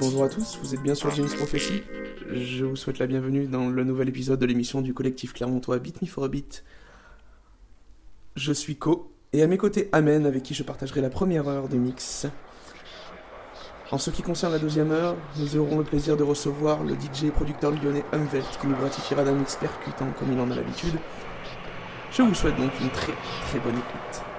Bonjour à tous, vous êtes bien sur James Prophecy. Je vous souhaite la bienvenue dans le nouvel épisode de l'émission du collectif clermontois Beat Me for a Beat. Je suis Co, et à mes côtés Amen, avec qui je partagerai la première heure des mix. En ce qui concerne la deuxième heure, nous aurons le plaisir de recevoir le DJ et producteur lyonnais Umvelt qui nous gratifiera d'un mix percutant comme il en a l'habitude. Je vous souhaite donc une très très bonne écoute.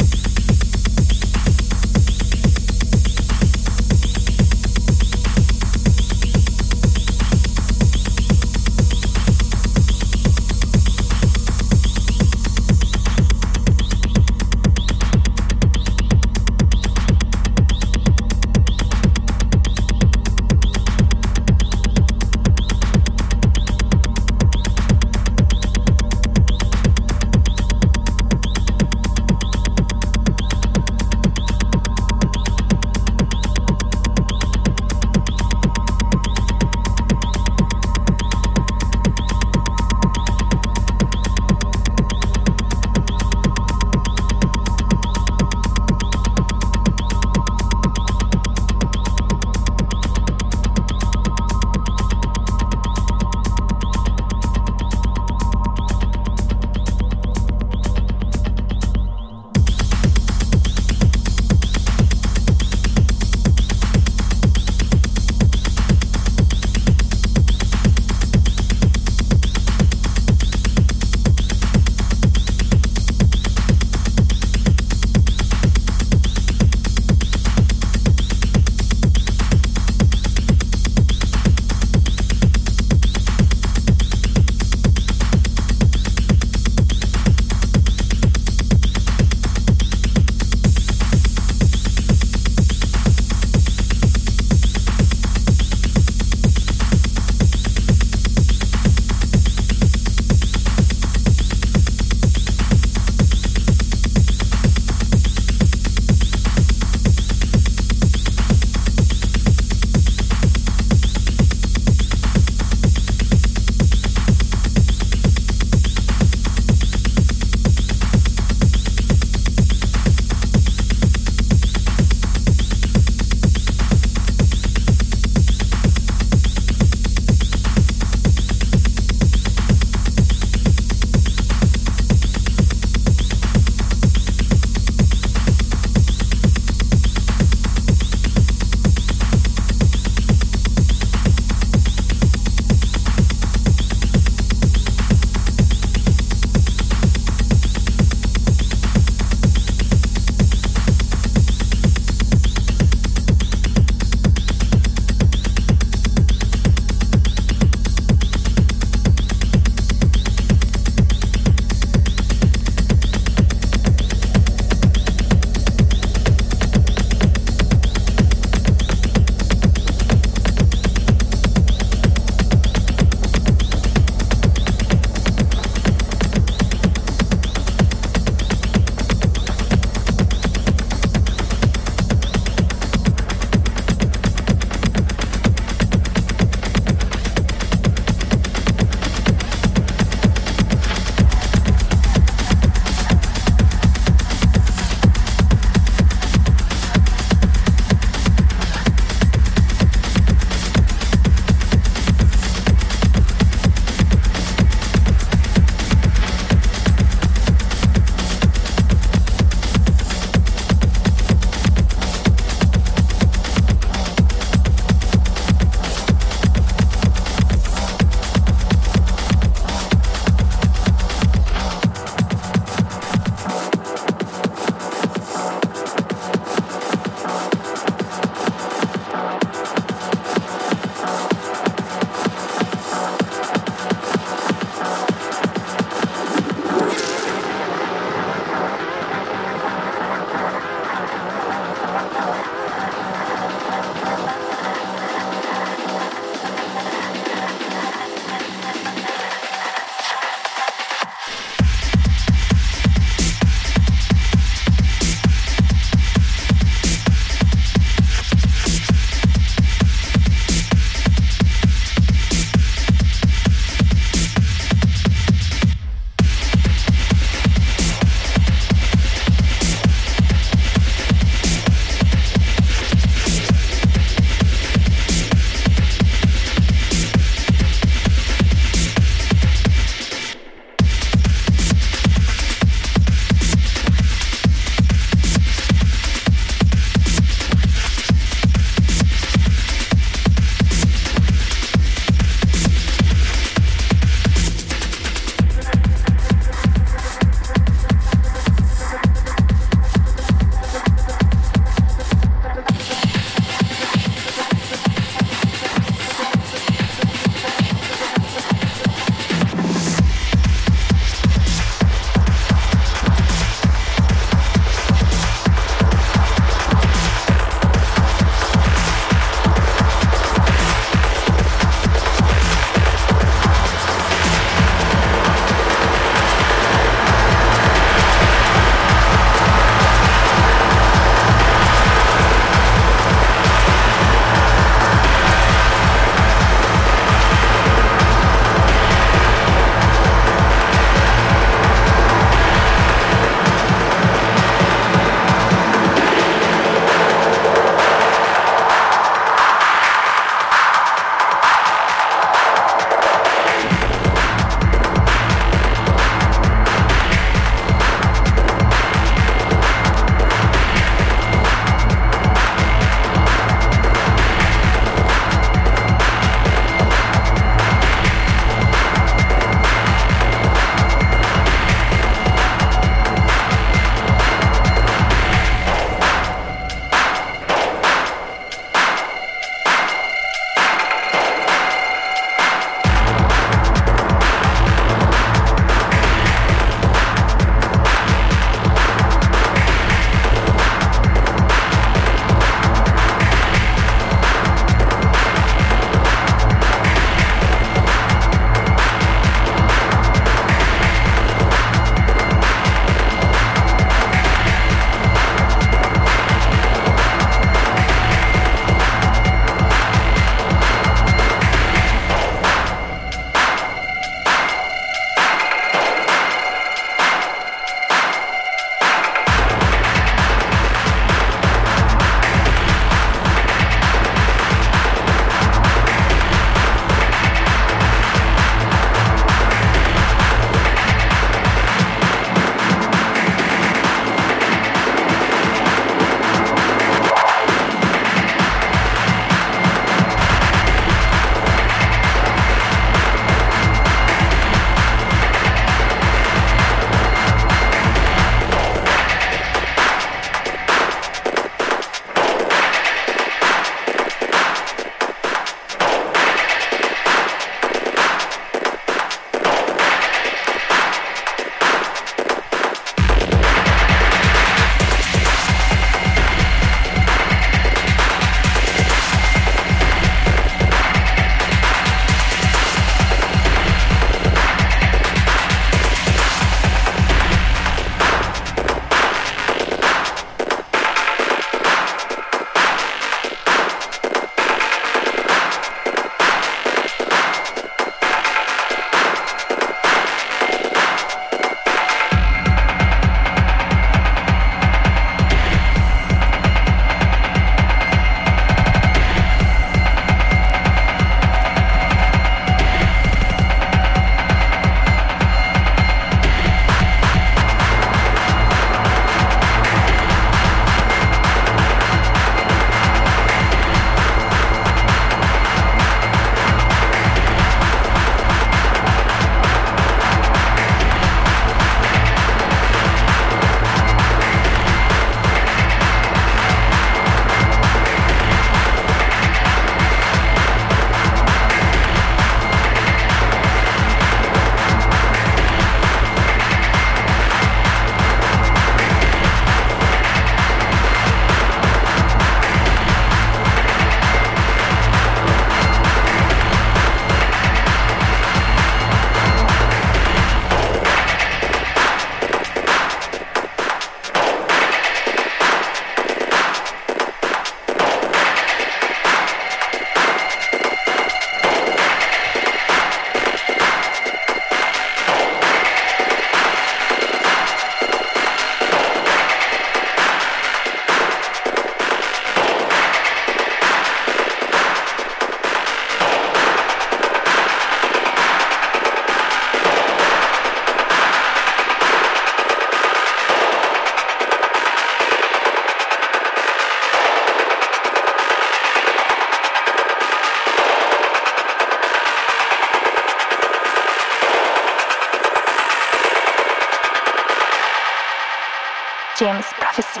James prophecy.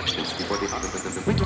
questions before the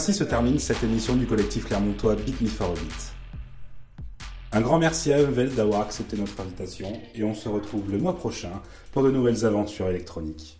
Ainsi se termine cette émission du collectif clermontois Beat Me for a Beat. Un grand merci à Evel d'avoir accepté notre invitation et on se retrouve le mois prochain pour de nouvelles aventures électroniques.